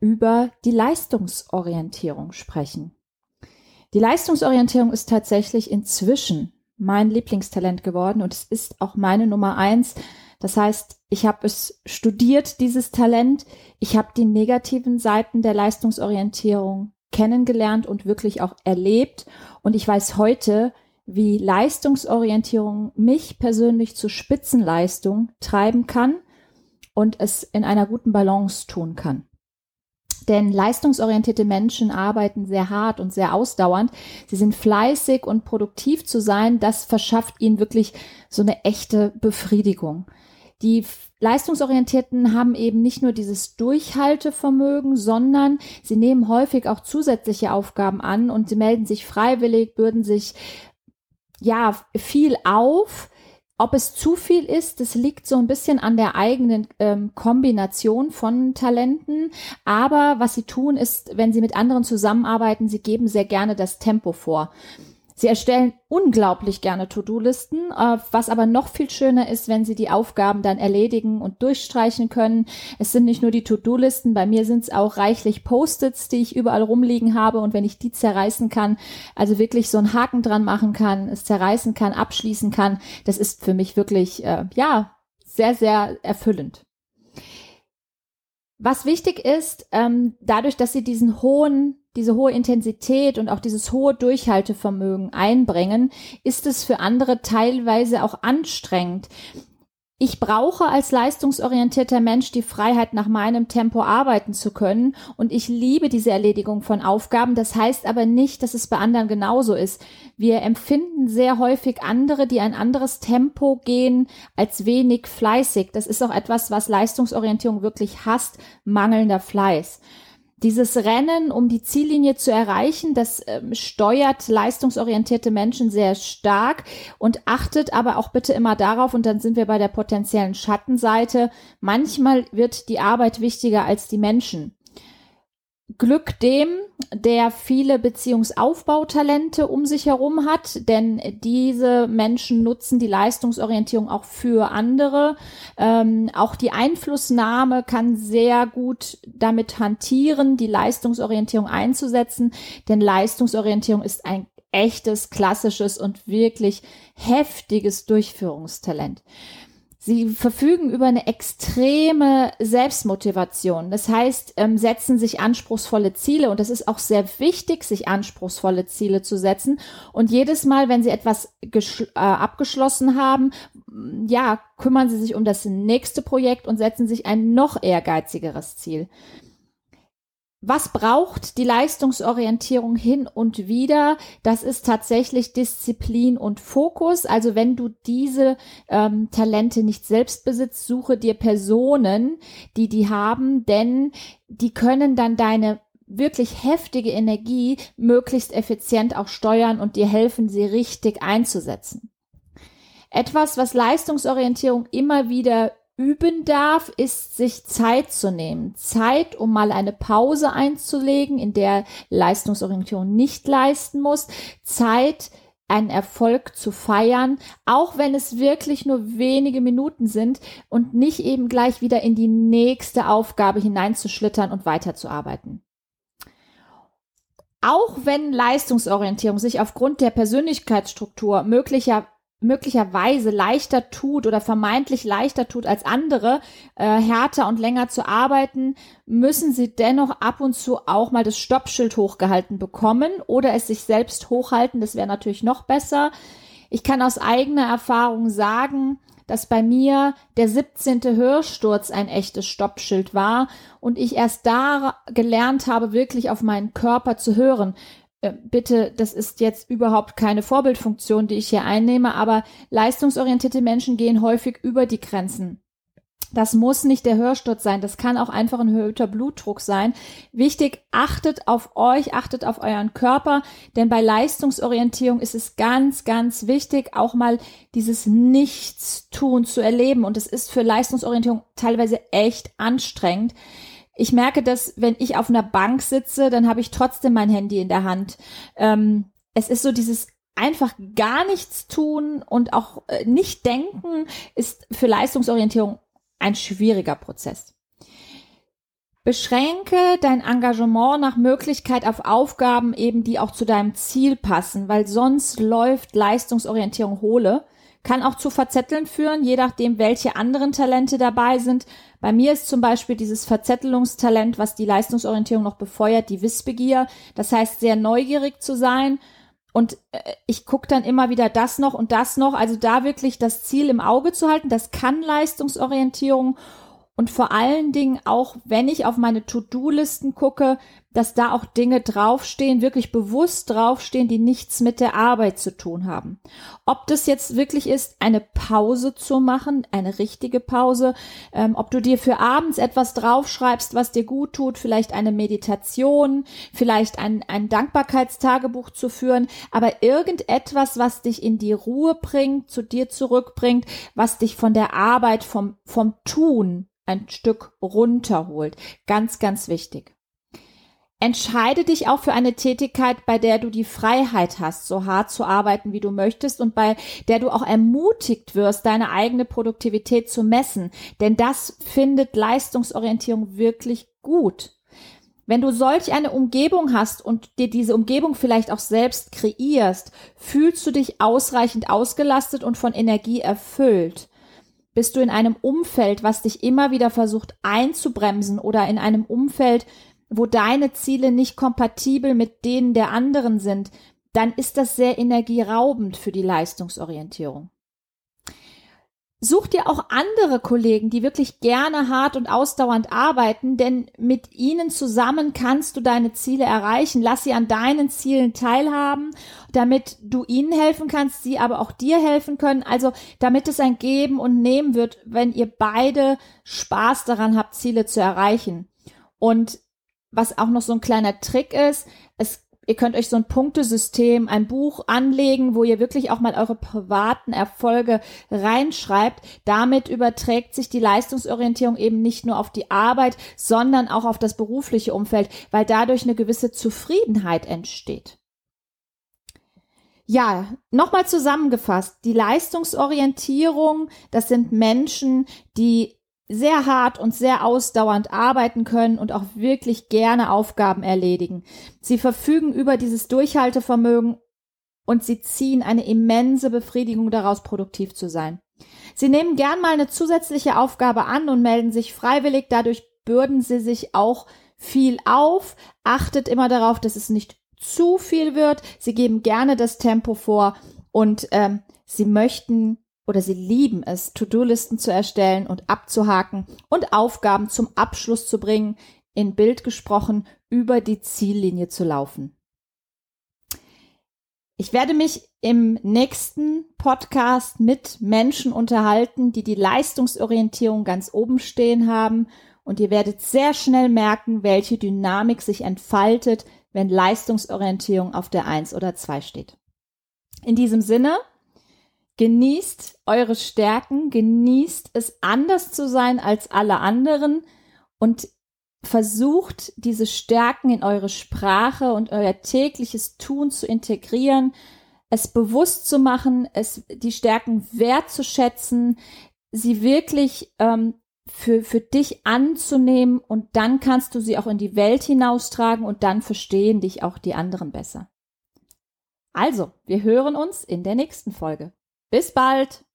über die Leistungsorientierung sprechen. Die Leistungsorientierung ist tatsächlich inzwischen mein Lieblingstalent geworden und es ist auch meine Nummer eins. Das heißt, ich habe es studiert, dieses Talent. Ich habe die negativen Seiten der Leistungsorientierung kennengelernt und wirklich auch erlebt. Und ich weiß heute, wie Leistungsorientierung mich persönlich zur Spitzenleistung treiben kann und es in einer guten Balance tun kann. Denn leistungsorientierte Menschen arbeiten sehr hart und sehr ausdauernd. Sie sind fleißig und produktiv zu sein. Das verschafft ihnen wirklich so eine echte Befriedigung. Die Leistungsorientierten haben eben nicht nur dieses Durchhaltevermögen, sondern sie nehmen häufig auch zusätzliche Aufgaben an und sie melden sich freiwillig, bürden sich ja viel auf. Ob es zu viel ist, das liegt so ein bisschen an der eigenen ähm, Kombination von Talenten. Aber was sie tun, ist, wenn sie mit anderen zusammenarbeiten, sie geben sehr gerne das Tempo vor. Sie erstellen unglaublich gerne To-Do-Listen, äh, was aber noch viel schöner ist, wenn Sie die Aufgaben dann erledigen und durchstreichen können. Es sind nicht nur die To-Do-Listen, bei mir sind es auch reichlich Post-its, die ich überall rumliegen habe und wenn ich die zerreißen kann, also wirklich so einen Haken dran machen kann, es zerreißen kann, abschließen kann, das ist für mich wirklich, äh, ja, sehr, sehr erfüllend. Was wichtig ist, ähm, dadurch, dass sie diesen hohen diese hohe Intensität und auch dieses hohe Durchhaltevermögen einbringen, ist es für andere teilweise auch anstrengend. Ich brauche als leistungsorientierter Mensch die Freiheit, nach meinem Tempo arbeiten zu können. Und ich liebe diese Erledigung von Aufgaben. Das heißt aber nicht, dass es bei anderen genauso ist. Wir empfinden sehr häufig andere, die ein anderes Tempo gehen, als wenig fleißig. Das ist auch etwas, was Leistungsorientierung wirklich hasst, mangelnder Fleiß. Dieses Rennen, um die Ziellinie zu erreichen, das ähm, steuert leistungsorientierte Menschen sehr stark und achtet aber auch bitte immer darauf, und dann sind wir bei der potenziellen Schattenseite, manchmal wird die Arbeit wichtiger als die Menschen. Glück dem, der viele Beziehungsaufbautalente um sich herum hat, denn diese Menschen nutzen die Leistungsorientierung auch für andere. Ähm, auch die Einflussnahme kann sehr gut damit hantieren, die Leistungsorientierung einzusetzen, denn Leistungsorientierung ist ein echtes, klassisches und wirklich heftiges Durchführungstalent. Sie verfügen über eine extreme Selbstmotivation. Das heißt, ähm, setzen sich anspruchsvolle Ziele und es ist auch sehr wichtig, sich anspruchsvolle Ziele zu setzen. Und jedes Mal, wenn sie etwas äh, abgeschlossen haben, ja, kümmern sie sich um das nächste Projekt und setzen sich ein noch ehrgeizigeres Ziel. Was braucht die Leistungsorientierung hin und wieder? Das ist tatsächlich Disziplin und Fokus. Also wenn du diese ähm, Talente nicht selbst besitzt, suche dir Personen, die die haben, denn die können dann deine wirklich heftige Energie möglichst effizient auch steuern und dir helfen, sie richtig einzusetzen. Etwas, was Leistungsorientierung immer wieder üben darf, ist sich Zeit zu nehmen. Zeit, um mal eine Pause einzulegen, in der Leistungsorientierung nicht leisten muss. Zeit, einen Erfolg zu feiern, auch wenn es wirklich nur wenige Minuten sind und nicht eben gleich wieder in die nächste Aufgabe hineinzuschlittern und weiterzuarbeiten. Auch wenn Leistungsorientierung sich aufgrund der Persönlichkeitsstruktur möglicher möglicherweise leichter tut oder vermeintlich leichter tut als andere, äh, härter und länger zu arbeiten, müssen sie dennoch ab und zu auch mal das Stoppschild hochgehalten bekommen oder es sich selbst hochhalten. Das wäre natürlich noch besser. Ich kann aus eigener Erfahrung sagen, dass bei mir der 17. Hörsturz ein echtes Stoppschild war und ich erst da gelernt habe, wirklich auf meinen Körper zu hören. Äh, bitte, das ist jetzt überhaupt keine Vorbildfunktion, die ich hier einnehme, aber leistungsorientierte Menschen gehen häufig über die Grenzen. Das muss nicht der Hörsturz sein, das kann auch einfach ein erhöhter Blutdruck sein. Wichtig, achtet auf euch, achtet auf euren Körper, denn bei Leistungsorientierung ist es ganz, ganz wichtig, auch mal dieses Nichtstun zu erleben. Und es ist für Leistungsorientierung teilweise echt anstrengend. Ich merke, dass wenn ich auf einer Bank sitze, dann habe ich trotzdem mein Handy in der Hand. Ähm, es ist so dieses einfach gar nichts tun und auch äh, nicht denken ist für Leistungsorientierung ein schwieriger Prozess. Beschränke dein Engagement nach Möglichkeit auf Aufgaben eben, die auch zu deinem Ziel passen, weil sonst läuft Leistungsorientierung hohle. Kann auch zu Verzetteln führen, je nachdem, welche anderen Talente dabei sind. Bei mir ist zum Beispiel dieses Verzettelungstalent, was die Leistungsorientierung noch befeuert, die Wissbegier. Das heißt, sehr neugierig zu sein, und äh, ich gucke dann immer wieder das noch und das noch. Also da wirklich das Ziel im Auge zu halten, das kann Leistungsorientierung. Und vor allen Dingen auch, wenn ich auf meine To-Do-Listen gucke, dass da auch Dinge draufstehen, wirklich bewusst draufstehen, die nichts mit der Arbeit zu tun haben. Ob das jetzt wirklich ist, eine Pause zu machen, eine richtige Pause, ähm, ob du dir für abends etwas draufschreibst, was dir gut tut, vielleicht eine Meditation, vielleicht ein, ein Dankbarkeitstagebuch zu führen, aber irgendetwas, was dich in die Ruhe bringt, zu dir zurückbringt, was dich von der Arbeit, vom, vom Tun ein Stück runterholt. Ganz, ganz wichtig. Entscheide dich auch für eine Tätigkeit, bei der du die Freiheit hast, so hart zu arbeiten, wie du möchtest und bei der du auch ermutigt wirst, deine eigene Produktivität zu messen. Denn das findet Leistungsorientierung wirklich gut. Wenn du solch eine Umgebung hast und dir diese Umgebung vielleicht auch selbst kreierst, fühlst du dich ausreichend ausgelastet und von Energie erfüllt. Bist du in einem Umfeld, was dich immer wieder versucht einzubremsen oder in einem Umfeld, wo deine Ziele nicht kompatibel mit denen der anderen sind, dann ist das sehr energieraubend für die Leistungsorientierung. Such dir auch andere Kollegen, die wirklich gerne hart und ausdauernd arbeiten, denn mit ihnen zusammen kannst du deine Ziele erreichen. Lass sie an deinen Zielen teilhaben, damit du ihnen helfen kannst, sie aber auch dir helfen können. Also damit es ein Geben und Nehmen wird, wenn ihr beide Spaß daran habt, Ziele zu erreichen. Und was auch noch so ein kleiner Trick ist, es Ihr könnt euch so ein Punktesystem, ein Buch anlegen, wo ihr wirklich auch mal eure privaten Erfolge reinschreibt. Damit überträgt sich die Leistungsorientierung eben nicht nur auf die Arbeit, sondern auch auf das berufliche Umfeld, weil dadurch eine gewisse Zufriedenheit entsteht. Ja, nochmal zusammengefasst. Die Leistungsorientierung, das sind Menschen, die sehr hart und sehr ausdauernd arbeiten können und auch wirklich gerne Aufgaben erledigen. Sie verfügen über dieses Durchhaltevermögen und sie ziehen eine immense Befriedigung daraus, produktiv zu sein. Sie nehmen gern mal eine zusätzliche Aufgabe an und melden sich freiwillig, dadurch bürden sie sich auch viel auf, achtet immer darauf, dass es nicht zu viel wird, sie geben gerne das Tempo vor und ähm, sie möchten oder sie lieben es, To-Do-Listen zu erstellen und abzuhaken und Aufgaben zum Abschluss zu bringen, in Bild gesprochen, über die Ziellinie zu laufen. Ich werde mich im nächsten Podcast mit Menschen unterhalten, die die Leistungsorientierung ganz oben stehen haben und ihr werdet sehr schnell merken, welche Dynamik sich entfaltet, wenn Leistungsorientierung auf der Eins oder zwei steht. In diesem Sinne, Genießt eure Stärken, genießt es anders zu sein als alle anderen und versucht diese Stärken in eure Sprache und euer tägliches Tun zu integrieren, es bewusst zu machen, es die Stärken wertzuschätzen, sie wirklich ähm, für, für dich anzunehmen und dann kannst du sie auch in die Welt hinaustragen und dann verstehen dich auch die anderen besser. Also, wir hören uns in der nächsten Folge. Bis bald!